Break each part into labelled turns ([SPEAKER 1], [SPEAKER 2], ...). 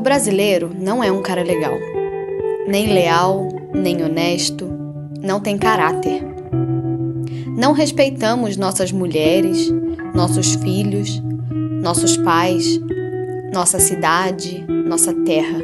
[SPEAKER 1] O brasileiro não é um cara legal, nem leal, nem honesto, não tem caráter. Não respeitamos nossas mulheres, nossos filhos, nossos pais, nossa cidade, nossa terra.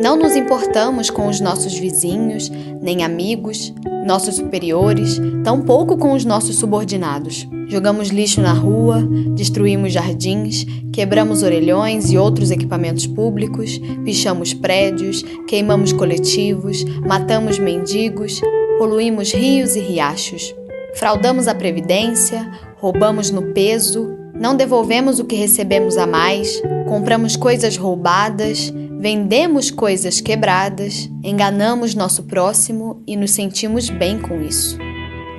[SPEAKER 1] Não nos importamos com os nossos vizinhos, nem amigos, nossos superiores, tampouco com os nossos subordinados. Jogamos lixo na rua, destruímos jardins, quebramos orelhões e outros equipamentos públicos, pichamos prédios, queimamos coletivos, matamos mendigos, poluímos rios e riachos. Fraudamos a previdência, roubamos no peso, não devolvemos o que recebemos a mais, compramos coisas roubadas, vendemos coisas quebradas, enganamos nosso próximo e nos sentimos bem com isso.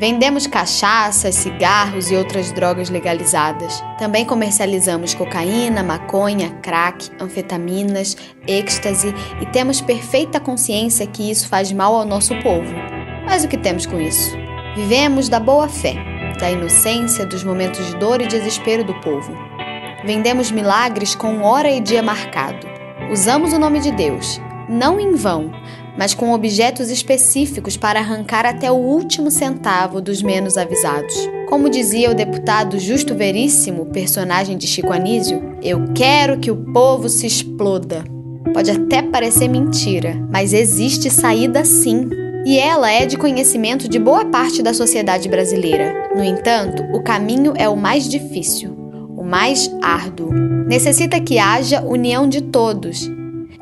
[SPEAKER 1] Vendemos cachaças, cigarros e outras drogas legalizadas. Também comercializamos cocaína, maconha, crack, anfetaminas, êxtase e temos perfeita consciência que isso faz mal ao nosso povo. Mas o que temos com isso? Vivemos da boa fé, da inocência dos momentos de dor e desespero do povo. Vendemos milagres com hora e dia marcado. Usamos o nome de Deus, não em vão, mas com objetos específicos para arrancar até o último centavo dos menos avisados. Como dizia o deputado Justo Veríssimo, personagem de Chico Anísio, eu quero que o povo se exploda. Pode até parecer mentira, mas existe saída sim. E ela é de conhecimento de boa parte da sociedade brasileira. No entanto, o caminho é o mais difícil, o mais árduo. Necessita que haja união de todos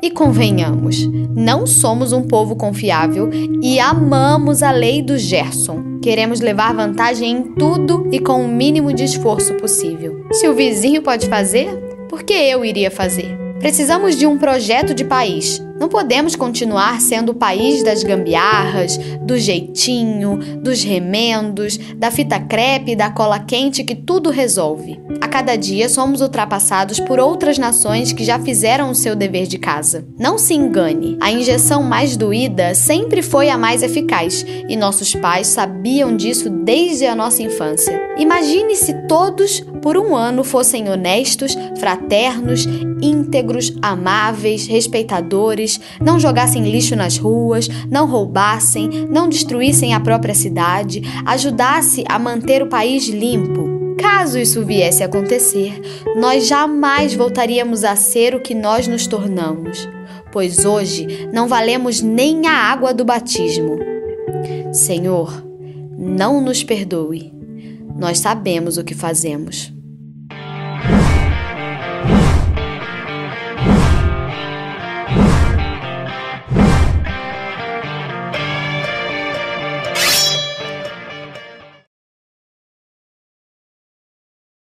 [SPEAKER 1] e convenhamos, não somos um povo confiável e amamos a lei do Gerson. Queremos levar vantagem em tudo e com o mínimo de esforço possível. Se o vizinho pode fazer, por que eu iria fazer? Precisamos de um projeto de país. Não podemos continuar sendo o país das gambiarras, do jeitinho, dos remendos, da fita crepe e da cola quente que tudo resolve. A cada dia somos ultrapassados por outras nações que já fizeram o seu dever de casa. Não se engane, a injeção mais doída sempre foi a mais eficaz e nossos pais sabiam disso desde a nossa infância. Imagine se todos, por um ano, fossem honestos, fraternos, íntegros, amáveis, respeitadores, não jogassem lixo nas ruas, não roubassem, não destruíssem a própria cidade, ajudasse a manter o país limpo. Caso isso viesse a acontecer, nós jamais voltaríamos a ser o que nós nos tornamos, pois hoje não valemos nem a água do batismo. Senhor, não nos perdoe. Nós sabemos o que fazemos.